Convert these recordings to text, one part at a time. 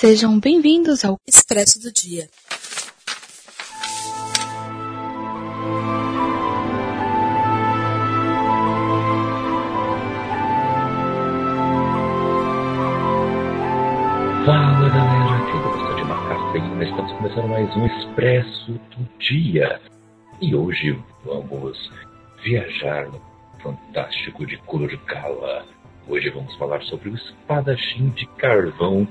Sejam bem-vindos ao Expresso do Dia. Fala galera, quem gosta de uma cafeína, estamos começando mais um Expresso do Dia. E hoje vamos viajar no fantástico de Kurgala. Hoje vamos falar sobre o espadachim de carvão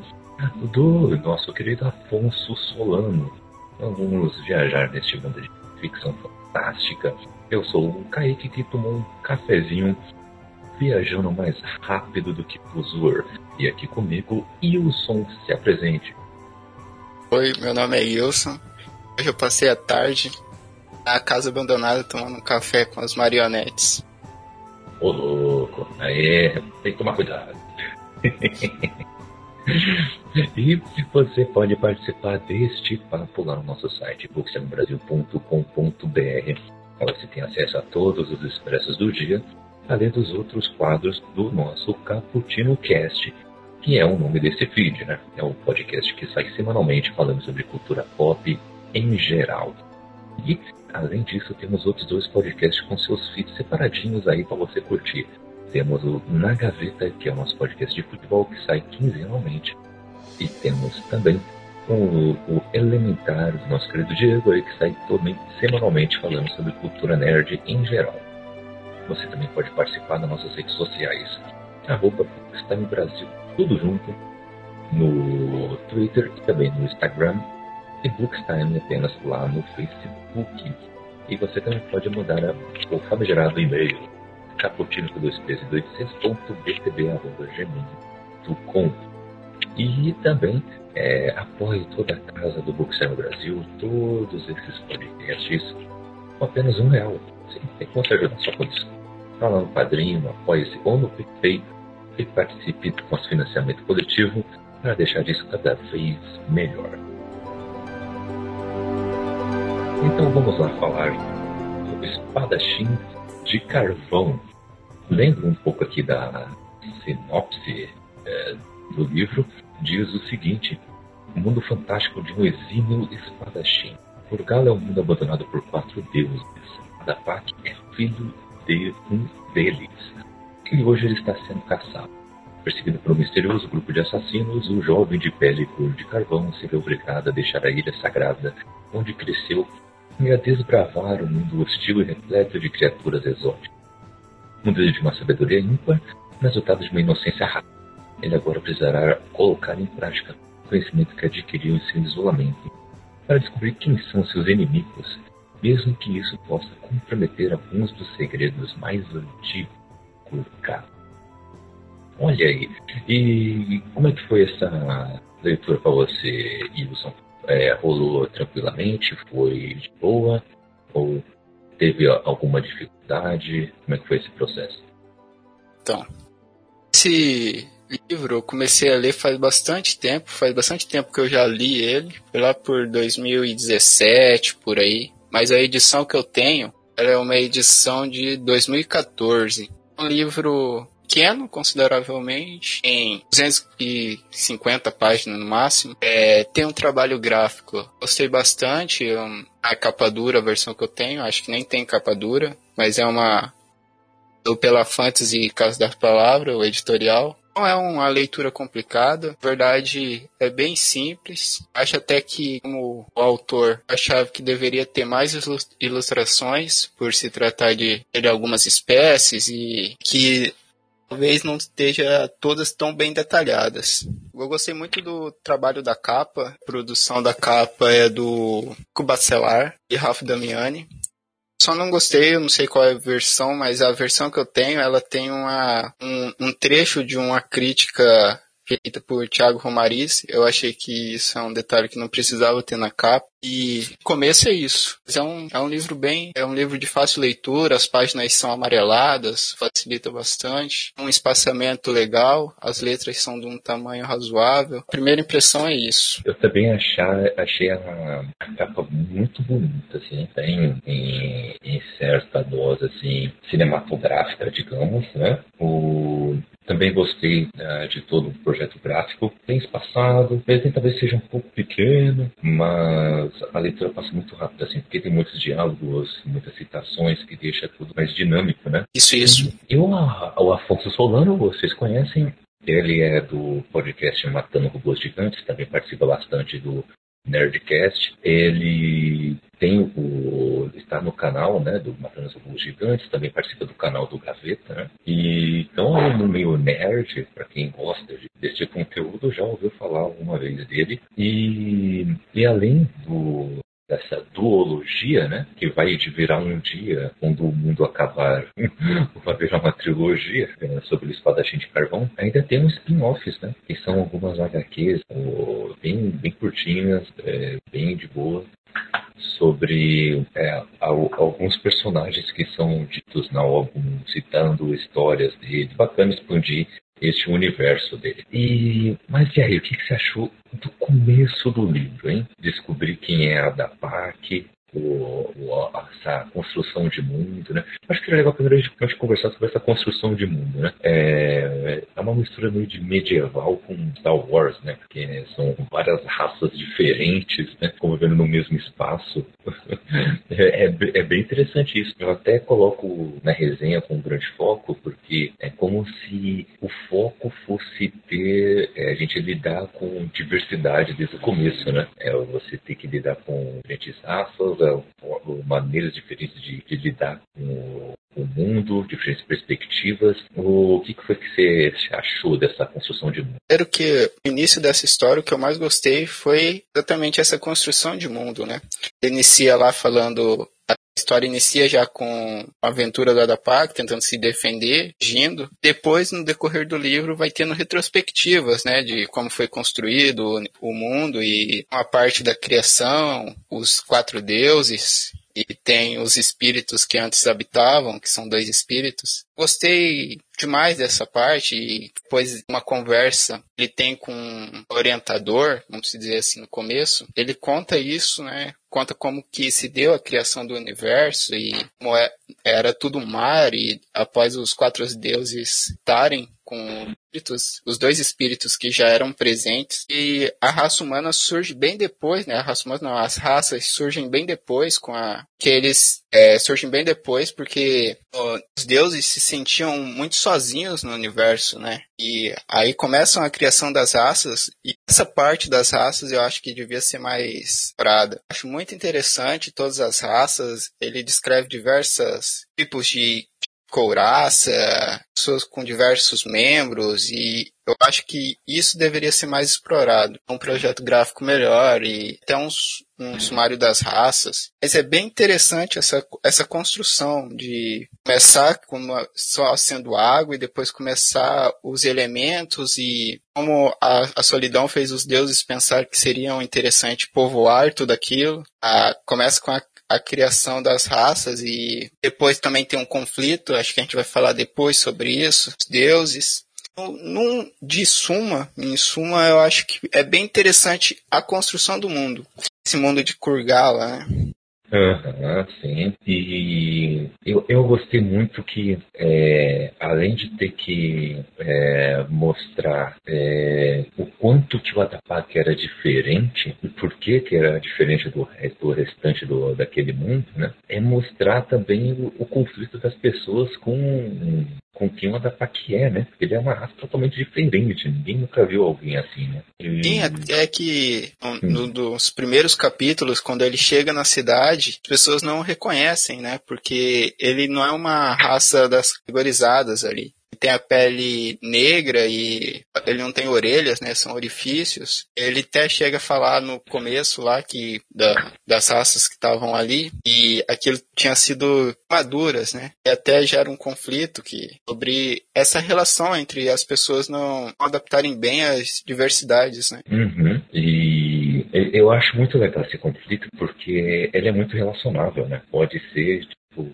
do nosso querido Afonso Solano. Vamos viajar neste mundo de ficção fantástica. Eu sou o Kaique que tomou um cafezinho viajando mais rápido do que o Zur. E aqui comigo, Wilson se apresente. Oi, meu nome é Wilson. Hoje eu passei a tarde na casa abandonada tomando um café com as marionetes. Ô louco, aí tem que tomar cuidado. e você pode participar deste papo lá no nosso site bookstamebrasil.com.br. Você tem acesso a todos os expressos do dia, além dos outros quadros do nosso Caputino Cast, que é o nome desse feed, né? É um podcast que sai semanalmente falando sobre cultura pop em geral. E, além disso, temos outros dois podcasts com seus feeds separadinhos aí para você curtir. Temos o Na Gaveta, que é o nosso podcast de futebol que sai quinzenalmente. E temos também o, o Elementar, do nosso querido Diego, aí, que sai também semanalmente falando sobre cultura nerd em geral. Você também pode participar das nossas redes sociais. Arroba Bookstime Brasil, tudo junto, no Twitter e também no Instagram. E Bookstime apenas lá no Facebook. E você também pode mandar o famigerado e-mail caputino com dois p's e E também é, apoie toda a casa do Bookstime Brasil, todos esses podcasts, com apenas um real. Sim, tem como ajudar só com isso. Vá lá no padrinho, apoie-se ou no PicPay e participe do nosso financiamento coletivo para deixar isso cada vez melhor. Então vamos lá falar sobre espadachim de carvão. Lendo um pouco aqui da sinopse é, do livro, diz o seguinte: O mundo fantástico de um exímio espadachim. Urgala é um mundo abandonado por quatro deuses. Adapak é filho de um deles, e hoje ele está sendo caçado. Perseguido por um misterioso grupo de assassinos, o jovem de pele cor de carvão se vê obrigado a deixar a ilha sagrada, onde cresceu, e a desbravar um mundo hostil e repleto de criaturas exóticas. Desejo de uma sabedoria ímpar, resultado de uma inocência rara. Ele agora precisará colocar em prática o conhecimento que adquiriu em seu isolamento, para descobrir quem são seus inimigos, mesmo que isso possa comprometer alguns dos segredos mais antigos do caso. Olha aí. E como é que foi essa leitura para você, Wilson? É, rolou tranquilamente? Foi de boa? Ou teve alguma dificuldade? Como é que foi esse processo? Então, esse livro eu comecei a ler faz bastante tempo. Faz bastante tempo que eu já li ele. Foi lá por 2017, por aí. Mas a edição que eu tenho, ela é uma edição de 2014. Um livro pequeno, consideravelmente, em 250 páginas no máximo. É, tem um trabalho gráfico. Gostei bastante. Um, a capa dura, a versão que eu tenho, acho que nem tem capa dura, mas é uma ou pela Fantasy Casa da Palavra, o editorial. Não é uma leitura complicada, na verdade é bem simples. Acho até que, como o autor achava que deveria ter mais ilustrações, por se tratar de, de algumas espécies, e que talvez não esteja todas tão bem detalhadas. Eu gostei muito do trabalho da capa. A produção da capa é do Cubacelar e Ralph Damiani. Só não gostei, eu não sei qual é a versão, mas a versão que eu tenho, ela tem uma, um, um trecho de uma crítica feita por Thiago Romariz. Eu achei que isso é um detalhe que não precisava ter na capa. E começo é isso. É um, é um livro bem, é um livro de fácil leitura, as páginas são amareladas, facilita bastante. Um espaçamento legal, as letras são de um tamanho razoável. Primeira impressão é isso. Eu também achar, achei a, a capa muito bonita, assim, tem em, em certa dose assim, cinematográfica, digamos, né? O Também gostei uh, de todo o projeto gráfico, bem espaçado, mesmo talvez seja um pouco pequeno, mas a leitura passa muito rápido, assim, porque tem muitos diálogos, muitas citações que deixa tudo mais dinâmico, né? Isso, isso. E o, o Afonso Solano, vocês conhecem, ele é do podcast Matando Robôs Gigantes, também participa bastante do Nerdcast. Ele tem o está no canal, né, do Matando Robôs Gigantes, também participa do canal do Gaveta, né? E então é no meio nerd, para quem gosta de, desse conteúdo, já ouviu falar alguma vez dele. E, e além do dessa duologia, né? Que vai virar um dia, quando o mundo acabar, vai virar uma trilogia né, sobre o espadachim de carvão. Ainda tem uns spin-offs, né? Que são algumas HQs bem, bem curtinhas, é, bem de boa, sobre é, alguns personagens que são ditos na obra, citando histórias dele. Bacana expandir este universo dele. E, mas e aí, o que, que você achou do começo do livro, hein? Descobrir quem é a Dapak, o, o, essa construção de mundo, né? Acho que era legal primeiro a gente conversar sobre essa construção de mundo, né? É, é uma mistura meio de medieval com Star Wars, né? Porque são várias raças diferentes, né? Convivendo no mesmo espaço. é, é, é, bem interessante isso. Eu até coloco na resenha com um grande foco, porque é como se o foco fosse ter é, a gente lidar com diversidade desde o começo, né? É você ter que lidar com diferentes raças, maneiras diferentes de, de lidar com o mundo, diferentes perspectivas. O que, foi que você achou dessa construção de mundo? Primeiro que o início dessa história, o que eu mais gostei foi exatamente essa construção de mundo, né? Ele inicia lá falando a história inicia já com a aventura do Adapak tentando se defender, agindo. Depois, no decorrer do livro, vai tendo retrospectivas, né, de como foi construído o mundo e uma parte da criação, os quatro deuses e tem os espíritos que antes habitavam, que são dois espíritos. Gostei demais dessa parte e depois uma conversa ele tem com um orientador, vamos dizer assim no começo, ele conta isso, né? Conta como que se deu a criação do universo e como é, era tudo mar e após os quatro deuses estarem com espíritos, os dois espíritos que já eram presentes, e a raça humana surge bem depois, né? A raça humana não, as raças surgem bem depois com a que eles é, surgem bem depois porque ó, os deuses se sentiam muito sozinhos no universo, né? E aí começam a criação das raças e essa parte das raças eu acho que devia ser mais explorada. Acho muito interessante todas as raças. Ele descreve diversos tipos de couraça, pessoas com diversos membros e eu acho que isso deveria ser mais explorado. Um projeto gráfico melhor e até um, um sumário das raças. Mas é bem interessante essa, essa construção de começar com só sendo água e depois começar os elementos e como a, a solidão fez os deuses pensar que seria interessante povoar tudo aquilo. Ah, começa com a a criação das raças e depois também tem um conflito, acho que a gente vai falar depois sobre isso, os deuses. Então, num, de suma, em suma, eu acho que é bem interessante a construção do mundo. Esse mundo de Kurgala, né? Uhum, sim. E eu, eu gostei muito que, é, além de ter que é, mostrar é, o quanto que o Adapak era diferente e por que, que era diferente do, do restante do, daquele mundo, né? é mostrar também o, o conflito das pessoas com com quem o Adapak é, né? Ele é uma raça totalmente diferente. Ninguém nunca viu alguém assim, né? E... Sim, é, é que no, no, dos primeiros capítulos, quando ele chega na cidade, as pessoas não o reconhecem, né? Porque ele não é uma raça das categorizadas ali tem a pele negra e ele não tem orelhas, né? São orifícios. Ele até chega a falar no começo lá que da, das raças que estavam ali e aquilo tinha sido maduras, né? E até gera um conflito que sobre essa relação entre as pessoas não adaptarem bem às diversidades, né? Uhum. E eu acho muito legal esse conflito porque ele é muito relacionável, né? Pode ser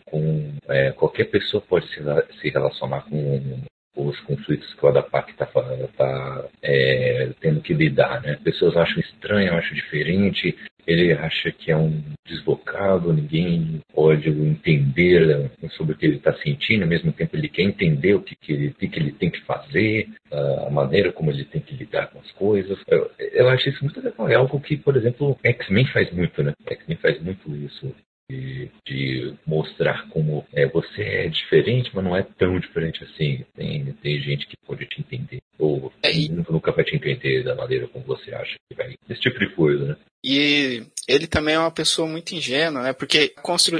com é, qualquer pessoa pode se, se relacionar com os conflitos que o Adapak está tá, é, tendo que lidar. Né? Pessoas acham estranho, acham diferente, ele acha que é um desbocado, ninguém pode entender né, sobre o que ele está sentindo, ao mesmo tempo ele quer entender o que, que, ele, que, que ele tem que fazer, a maneira como ele tem que lidar com as coisas. Eu, eu acho isso muito legal. É algo que, por exemplo, X-Men faz muito, né? X-Men faz muito isso de, de mostrar como é, você é diferente, mas não é tão diferente assim. Tem, tem gente que pode te entender, ou é, nunca vai te entender da maneira como você acha que vai. Esse tipo de coisa, né? E ele também é uma pessoa muito ingênua, né? Porque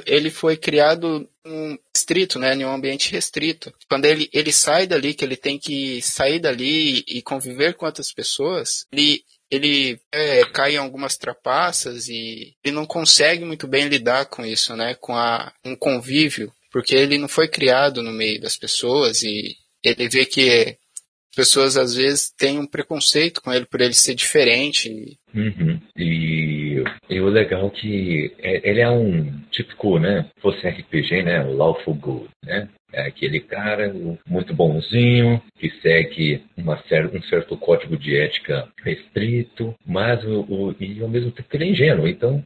ele foi criado um restrito, né? Em um ambiente restrito. Quando ele, ele sai dali, que ele tem que sair dali e conviver com outras pessoas, ele, ele é, cai em algumas trapaças e ele não consegue muito bem lidar com isso, né? Com a, um convívio, porque ele não foi criado no meio das pessoas e ele vê que pessoas às vezes têm um preconceito com ele por ele ser diferente. Uhum. E, e, o legal é que é, ele é um típico, né? Fosse RPG, né? O Lawful Good, né? É aquele cara muito bonzinho, que segue uma cer um certo código de ética restrito, mas o, o, e ao mesmo tempo ele é ingênuo. Então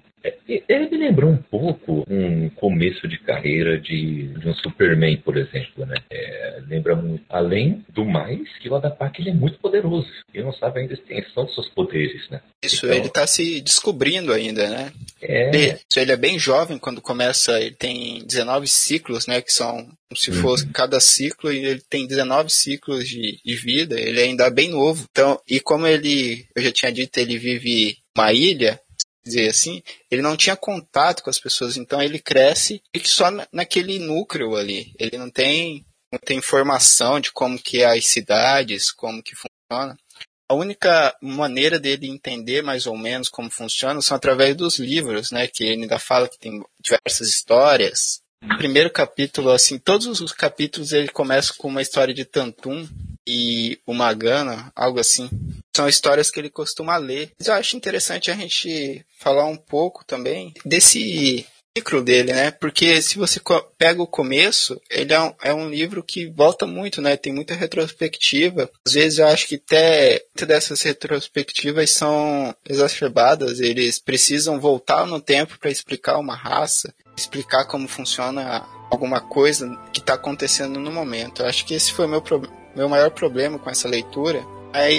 ele é, me lembrou um pouco um começo de carreira de, de um Superman, por exemplo, né? É, lembra muito. Além do mais, que o Adapak ele é muito poderoso. Ele não sabe ainda a extensão dos seus poderes, né? Isso, então, ele está se descobrindo ainda, né? É. Ele, ele, é bem jovem quando começa, ele tem 19 ciclos, né? Que são como se fosse uhum. cada ciclo, e ele tem 19 ciclos de, de vida, ele ainda é bem novo. Então, e como ele, eu já tinha dito, ele vive uma ilha, dizer assim, ele não tinha contato com as pessoas, então ele cresce e só naquele núcleo ali. Ele não tem, tem informação de como que é as cidades, como que funciona. A única maneira dele entender mais ou menos como funciona são através dos livros, né? Que ele ainda fala que tem diversas histórias. No primeiro capítulo, assim, todos os capítulos ele começa com uma história de Tantum, e o Magana, algo assim. São histórias que ele costuma ler. Mas eu acho interessante a gente falar um pouco também desse ciclo dele, né? Porque se você pega o começo, ele é um, é um, livro que volta muito, né? Tem muita retrospectiva. Às vezes eu acho que até muitas dessas retrospectivas são exacerbadas. Eles precisam voltar no tempo para explicar uma raça, explicar como funciona alguma coisa que está acontecendo no momento. Eu acho que esse foi o meu problema meu maior problema com essa leitura é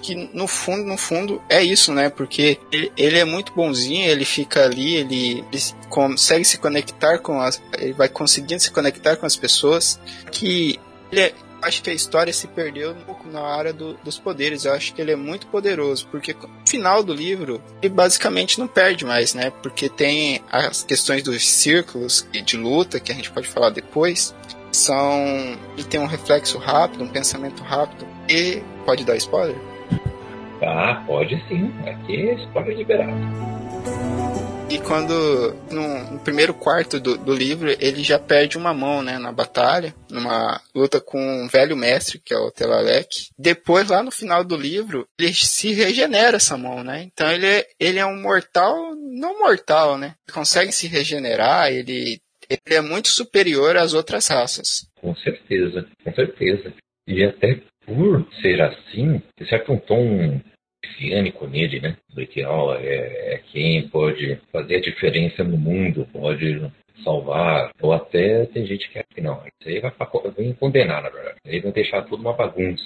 que no fundo, no fundo é isso, né? Porque ele, ele, é muito bonzinho, ele fica ali, ele, ele, consegue se conectar com as, ele vai conseguindo se conectar com as pessoas. Que ele é, acho que a história se perdeu um pouco na área do, dos poderes. Eu acho que ele é muito poderoso, porque no final do livro ele basicamente não perde mais, né? Porque tem as questões dos círculos de luta que a gente pode falar depois são. Ele tem um reflexo rápido, um pensamento rápido. E. Pode dar spoiler? Ah, pode sim. Aqui é spoiler liberado. E quando, no, no primeiro quarto do, do, livro, ele já perde uma mão, né, na batalha, numa luta com um velho mestre, que é o Telalec. Depois, lá no final do livro, ele se regenera essa mão, né? Então ele é, ele é um mortal, não mortal, né? Ele consegue se regenerar, ele ele é muito superior às outras raças. Com certeza, com certeza. E até por ser assim, de certo um tom messiânico nele, né? Do que ó, é, é quem pode fazer a diferença no mundo, pode salvar, ou até tem gente que acha que não, isso aí vai, vai condenar, na verdade. Aí vai deixar tudo uma bagunça.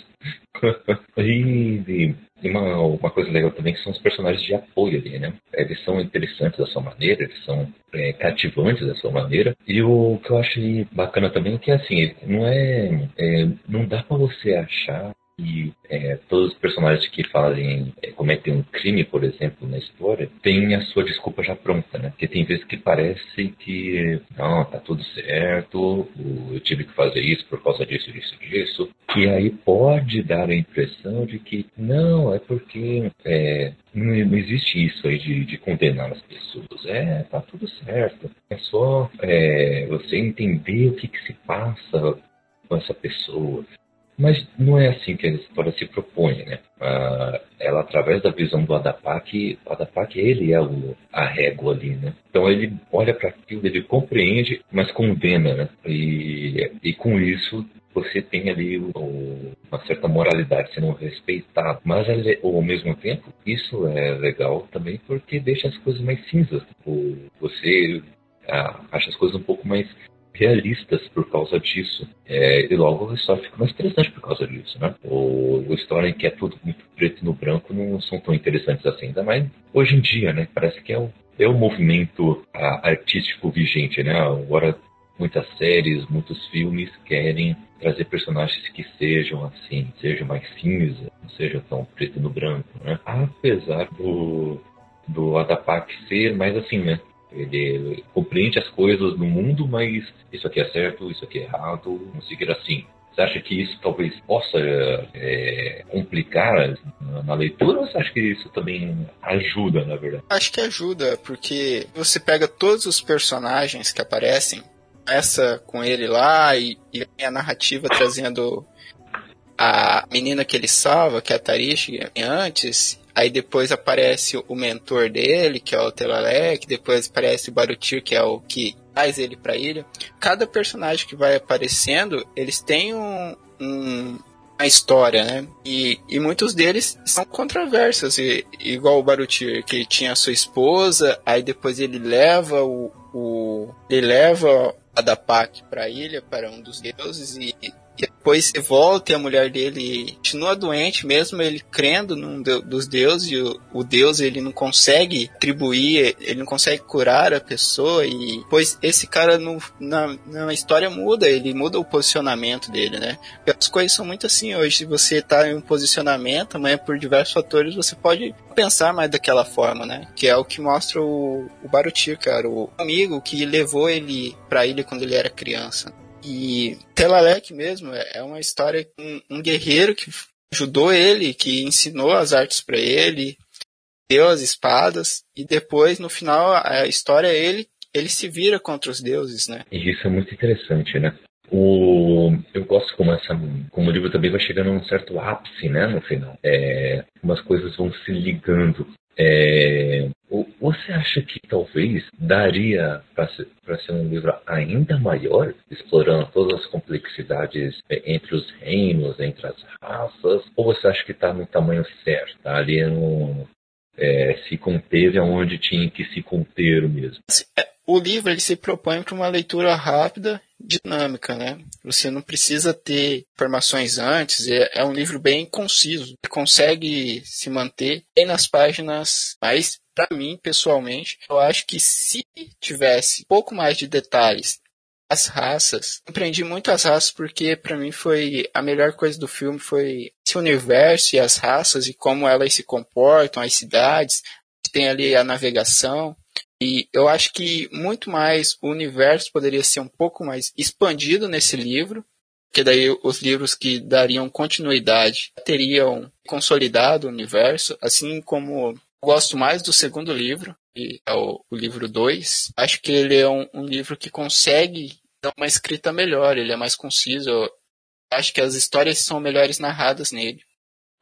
e, e uma, uma coisa legal também que são os personagens de apoio ali, né? Eles são interessantes da sua maneira, eles são é, cativantes da sua maneira. E o que eu achei bacana também é que assim, não é, é não dá para você achar e é, todos os personagens que fazem, é, cometem um crime, por exemplo, na história, têm a sua desculpa já pronta, né? Porque tem vezes que parece que, não, tá tudo certo, eu tive que fazer isso por causa disso, disso, disso. E aí pode dar a impressão de que, não, é porque é, não, existe isso aí de, de, condenar as pessoas. É, tá tudo certo. É só é, você entender o que, que se passa com essa pessoa. Mas não é assim que a história se propõe, né? Ah, ela, através da visão do Adapak, o Adapak, ele é o, a régua ali, né? Então ele olha para aquilo, ele compreende, mas condena, né? E, e com isso você tem ali o, uma certa moralidade sendo respeitada. Mas ao mesmo tempo, isso é legal também porque deixa as coisas mais cinzas. Tipo, você ah, acha as coisas um pouco mais realistas por causa disso. É, e logo a história fica mais interessante por causa disso, né? O, o história em que é tudo muito preto no branco não são tão interessantes assim, ainda mais hoje em dia, né? Parece que é o, é o movimento a, artístico vigente, né? Agora muitas séries, muitos filmes querem trazer personagens que sejam assim, sejam mais cinza, não sejam tão preto no branco, né? Apesar do, do Adapak ser mais assim, né? Ele compreende as coisas no mundo, mas isso aqui é certo, isso aqui é errado, não seguir assim. Você acha que isso talvez possa é, complicar na leitura ou você acha que isso também ajuda, na verdade? Acho que ajuda, porque você pega todos os personagens que aparecem, essa com ele lá e, e a narrativa trazendo a menina que ele salva, que é a Tarish, antes, Aí depois aparece o mentor dele, que é o Telalec, depois aparece o Barutir, que é o que traz ele pra ilha. Cada personagem que vai aparecendo, eles têm um, um uma história, né? E, e muitos deles são controversos, e, igual o Barutir, que tinha sua esposa, aí depois ele leva o, o ele leva a Dapak para a ilha, para um dos deuses, e depois volta e a mulher dele continua doente, mesmo ele crendo num de, dos deuses, e o, o, deus ele não consegue atribuir, ele não consegue curar a pessoa, e depois esse cara no, na, na história muda, ele muda o posicionamento dele, né? As coisas são muito assim hoje, se você tá em um posicionamento, amanhã por diversos fatores você pode pensar mais daquela forma, né? Que é o que mostra o, o cara, o amigo que levou ele pra ilha quando ele era criança. E Telalec mesmo é, é uma história um, um guerreiro que ajudou ele, que ensinou as artes para ele, deu as espadas e depois no final a história é ele ele se vira contra os deuses, né? E isso é muito interessante, né? O, eu gosto como essa, como o livro também vai chegando a um certo ápice, né, no final. É, umas coisas vão se ligando. É, você acha que talvez daria para ser, ser, um livro ainda maior, explorando todas as complexidades é, entre os reinos, entre as raças? Ou você acha que está no tamanho certo? Tá ali no, é, se conteve aonde tinha que se conter mesmo? O livro ele se propõe para uma leitura rápida dinâmica, né? Você não precisa ter informações antes, é, é um livro bem conciso, consegue se manter bem nas páginas, mas para mim, pessoalmente, eu acho que se tivesse um pouco mais de detalhes as raças. Aprendi muito as raças porque para mim foi a melhor coisa do filme foi esse universo e as raças e como elas se comportam, as cidades, tem ali a navegação. E eu acho que muito mais o universo poderia ser um pouco mais expandido nesse livro, que daí os livros que dariam continuidade teriam consolidado o universo, assim como gosto mais do segundo livro, que é o, o livro 2. Acho que ele é um, um, livro que consegue dar uma escrita melhor, ele é mais conciso. Acho que as histórias são melhores narradas nele.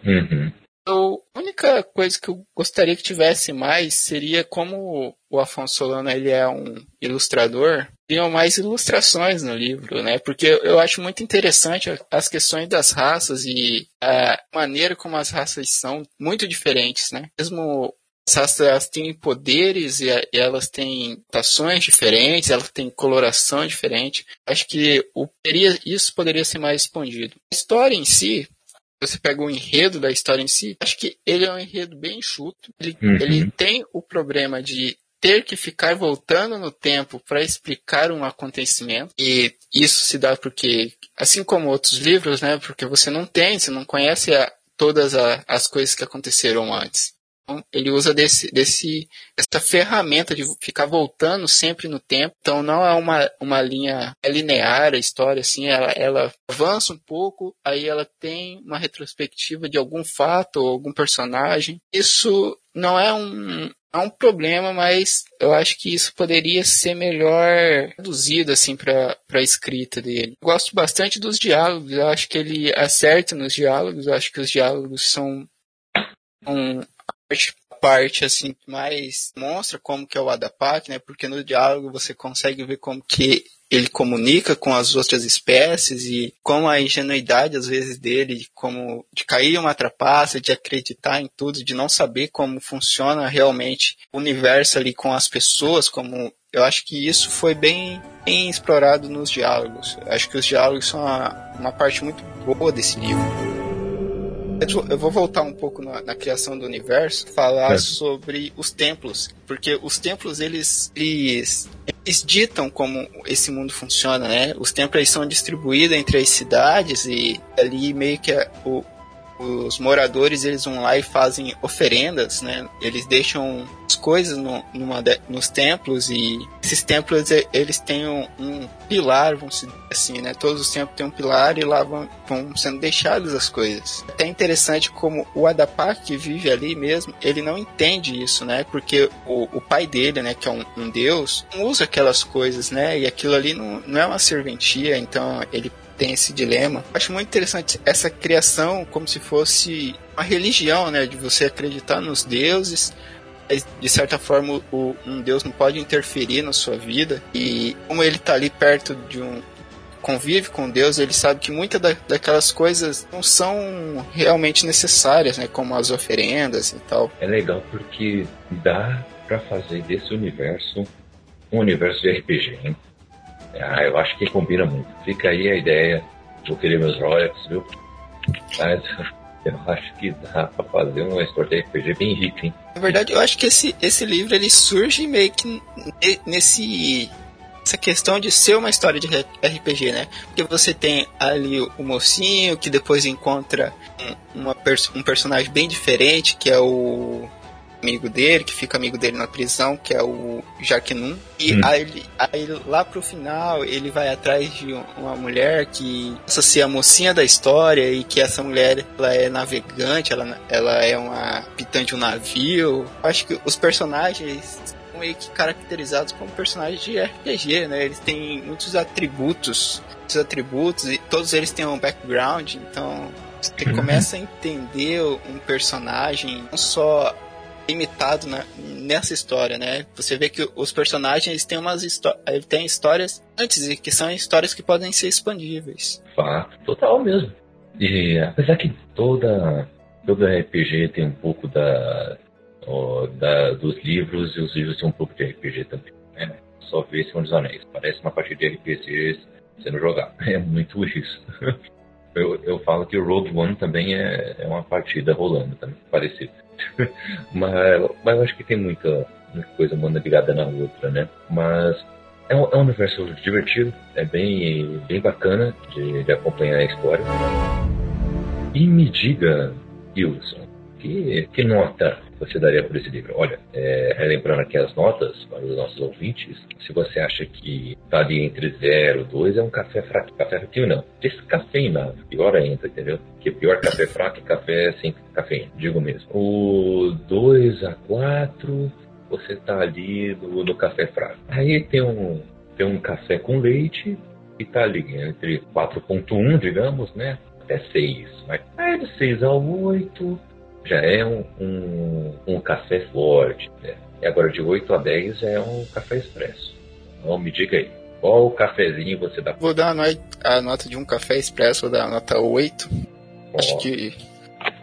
Uhum. A única coisa que eu gostaria que tivesse mais seria como o Afonso Solano ele é um ilustrador, teriam mais ilustrações no livro, né? Porque eu acho muito interessante as questões das raças e a maneira como as raças são muito diferentes, né? Mesmo as raças têm poderes e elas têm ações diferentes, elas têm coloração diferente. Acho que o, isso poderia ser mais expandido. A história em si, você pega o enredo da história em si, acho que ele é um enredo bem enxuto. Ele, uhum. ele tem o problema de ter que ficar voltando no tempo para explicar um acontecimento. E isso se dá porque, assim como outros livros, né? Porque você não tem, você não conhece a, todas a, as coisas que aconteceram antes. Então, ele usa desse, desse, essa ferramenta de ficar voltando sempre no tempo. Então, não é uma, uma linha linear a história, assim, ela, ela avança um pouco, aí ela tem uma retrospectiva de algum fato ou algum personagem. Isso não é um, é um problema, mas eu acho que isso poderia ser melhor reduzido assim para a escrita dele. Gosto bastante dos diálogos, eu acho que ele acerta nos diálogos, eu acho que os diálogos são um, parte, parte assim que mais mostra como que é o Adapak, né? Porque no diálogo você consegue ver como que ele comunica com as outras espécies e como a ingenuidade às vezes dele, como de cair uma trapaça, de acreditar em tudo, de não saber como funciona realmente o universo ali com as pessoas, como eu acho que isso foi bem, bem explorado nos diálogos. Acho que os diálogos são uma, uma parte muito boa desse livro. Eu vou voltar um pouco na, na criação do universo, falar é. sobre os templos, porque os templos eles, eles, eles ditam como esse mundo funciona, né? Os templos são distribuídos entre as cidades e ali meio que o, os moradores eles vão lá e fazem oferendas, né? Eles deixam as coisas no, numa de, nos templos e esses templos eles têm um, um, pilar, vamos dizer assim, né? Todos os templos têm um pilar e lá vão, vão sendo deixadas as coisas. É até interessante como o Adapar que vive ali mesmo, ele não entende isso, né? Porque o, o pai dele, né, que é um, um deus, não usa aquelas coisas, né? E aquilo ali não, não é uma serventia, então ele tem esse dilema. Acho muito interessante essa criação como se fosse uma religião, né? De você acreditar nos deuses. De certa forma, o, um deus não pode interferir na sua vida. E como ele está ali perto de um, convive com Deus, ele sabe que muitas da, daquelas coisas não são realmente necessárias, né? Como as oferendas e tal. É legal porque dá para fazer desse universo um universo de RPG, hein? Ah, eu acho que combina muito. Fica aí a ideia. Vou querer meus royalties, viu? Mas eu acho que dá pra fazer uma história de RPG bem rica, hein? Na verdade, eu acho que esse, esse livro ele surge meio que nesse essa questão de ser uma história de RPG, né? Porque você tem ali o mocinho que depois encontra um, uma, um personagem bem diferente, que é o amigo dele, que fica amigo dele na prisão, que é o Jaquenum. E hum. aí, aí lá pro final ele vai atrás de uma mulher que associa a mocinha da história e que essa mulher ela é navegante, ela, ela é uma capitã de um navio. Acho que os personagens são meio que caracterizados como personagens de RPG, né? Eles têm muitos atributos, muitos atributos e todos eles têm um background, então você uhum. começa a entender um personagem não só limitado na, nessa história, né? Você vê que os personagens têm umas têm histórias antes e que são histórias que podem ser expandíveis. Fato, total mesmo. E apesar que toda toda RPG tem um pouco da, ó, da dos livros e os livros têm um pouco de RPG também, né? Só ver Senhor dos Anéis, parece uma partida de RPG sendo jogada. É muito isso. Eu, eu falo que o Rogue One também é, é uma partida rolando, também, parecido. mas, mas eu acho que tem muita, muita coisa uma ligada na outra, né? Mas é um, é um, universo divertido, é bem, bem bacana de, de acompanhar a história. E me diga, Wilson, que, que nota você daria por esse livro? Olha, é, relembrando aqui as notas para os nossos ouvintes, se você acha que está ali entre 0 e 2, é um café fraco. Café fraquinho não, descafeinado. Pior ainda, entendeu? Que pior café fraco e café sem cafeína, digo mesmo. O 2 a 4, você está ali no, no café fraco. Aí tem um, tem um café com leite e está ali entre 4.1, digamos, né? Até 6. Mas aí de 6 a 8 já é um, um, um café forte. Né? E agora de 8 a 10 é um café expresso. Então me diga aí, qual cafezinho você dá? Vou dar a, no a nota de um café expresso, vou dar a nota 8. Oh. Acho que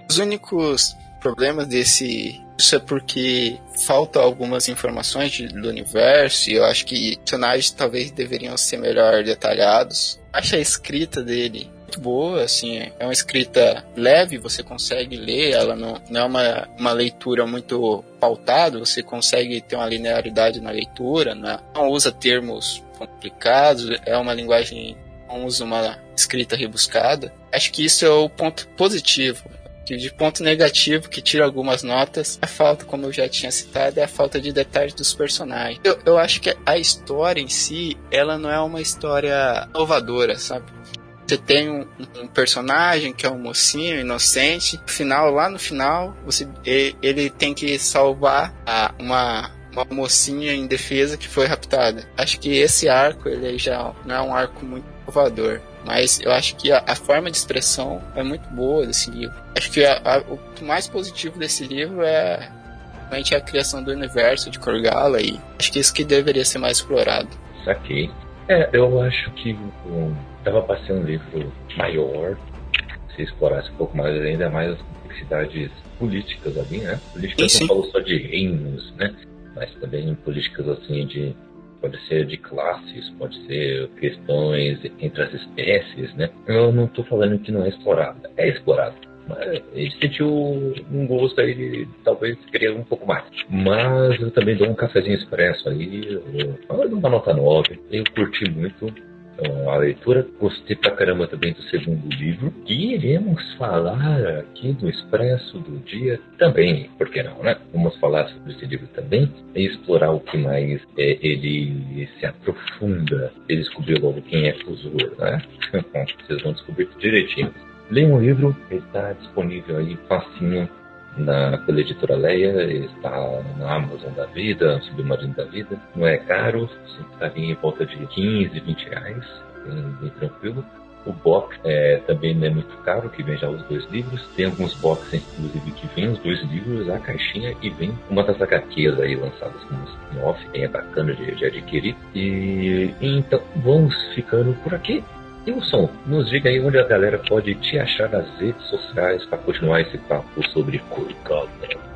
os únicos problemas desse isso é porque faltam algumas informações de, do universo e eu acho que personagens talvez deveriam ser melhor detalhados. Acho a escrita dele muito boa, assim, é uma escrita leve, você consegue ler, ela não, não é uma, uma leitura muito pautada, você consegue ter uma linearidade na leitura, né? não usa termos complicados, é uma linguagem, não usa uma escrita rebuscada. Acho que isso é o ponto positivo. De ponto negativo, que tira algumas notas, a falta, como eu já tinha citado, é a falta de detalhes dos personagens. Eu, eu acho que a história em si, ela não é uma história inovadora, sabe? Você tem um, um, personagem que é um mocinho inocente. No final, lá no final, você, ele tem que salvar a, uma, uma mocinha indefesa que foi raptada. Acho que esse arco ele já não é um arco muito inovador. Mas eu acho que a, a forma de expressão é muito boa desse livro. Acho que a, a, o mais positivo desse livro é realmente a criação do universo de Korgala e acho que isso que deveria ser mais explorado. Aqui. É, eu acho que um, dava para ser um livro maior, se explorasse um pouco mais, ainda mais as complexidades políticas ali, né? Políticas não falo só de reinos, né? Mas também políticas assim de pode ser de classes, pode ser questões entre as espécies, né? Eu não estou falando que não é explorado, é explorado. Mas ele sentiu um gosto aí de talvez querer um pouco mais. Mas eu também dou um cafezinho expresso aí, eu dou uma nota 9. Eu curti muito então, a leitura. Gostei pra caramba também do segundo livro. E iremos falar aqui do Expresso do Dia também, por que não, né? Vamos falar sobre esse livro também e explorar o que mais é, ele se aprofunda e descobrir logo quem é Fuzur, né? Vocês vão descobrir direitinho. Leiam o livro, está disponível aí facinho na, pela editora Leia, está na Amazon da vida, Submarino da Vida. Não é caro, está em volta de 15, 20 reais, bem, bem tranquilo. O box é, também não é muito caro, que vem já os dois livros. Tem alguns boxes, inclusive, que vem os dois livros, a caixinha, e vem uma das HQs aí lançadas como spin-off, é bacana de, de adquirir. E então vamos ficando por aqui. Wilson, nos diga aí onde a galera pode te achar nas redes sociais para continuar esse papo sobre Kurkov.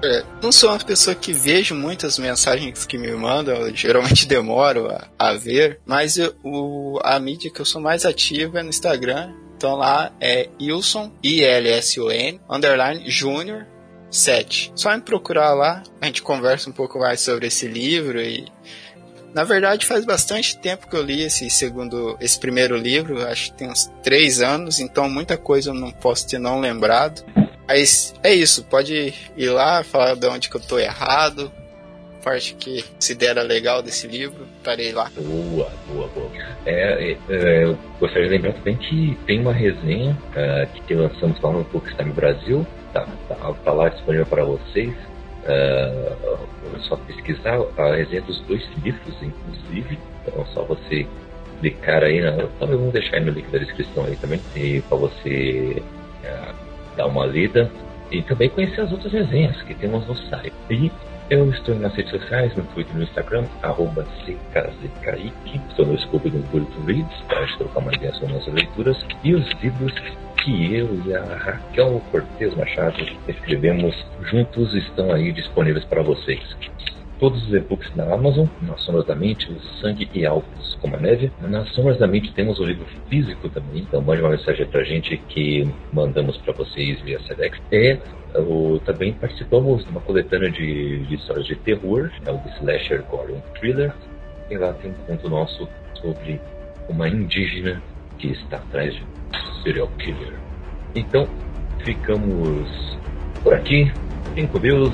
É, não sou uma pessoa que vejo muitas mensagens que me mandam, eu geralmente demoro a, a ver, mas eu, o, a mídia que eu sou mais ativa é no Instagram, então lá é Wilson, I-L-S-O-N, underline, Júnior, 7. Só me procurar lá, a gente conversa um pouco mais sobre esse livro e na verdade, faz bastante tempo que eu li esse segundo, esse primeiro livro, acho que tem uns três anos, então muita coisa eu não posso ter não lembrado. Mas é isso, pode ir lá, falar de onde que eu tô errado, parte que se dera legal desse livro, estarei lá. Boa, boa, boa. É, é, é, eu gostaria de lembrar também que tem uma resenha uh, que lançamos lá no Bookstime Brasil, tá, tá, tá lá disponível para vocês. Uh, é só pesquisar a resenha dos dois livros, inclusive. Então é só você clicar aí na. Também vamos deixar aí no link da descrição aí também, para você uh, dar uma lida e também conhecer as outras resenhas que temos no site. E eu estou nas redes sociais, no Twitter e no Instagram, arroba CKZKIC. Estou no Scoop do Good Reads, para trocar uma ideia sobre nossas leituras. E os livros que eu e a Raquel Cortez Machado escrevemos juntos estão aí disponíveis para vocês. Todos os e-books na Amazon, Nas Sombras da Mente, O Sangue e Altos como a Neve. Nas Sombras da Mente temos o livro físico também, então mande uma mensagem para a gente que mandamos para vocês via Sedex. E o, também participamos de uma coletânea de, de histórias de terror, é o Slasher Gore Thriller. E lá tem um conto nosso sobre uma indígena que está atrás de serial killer. Então, ficamos por aqui. Com Deus.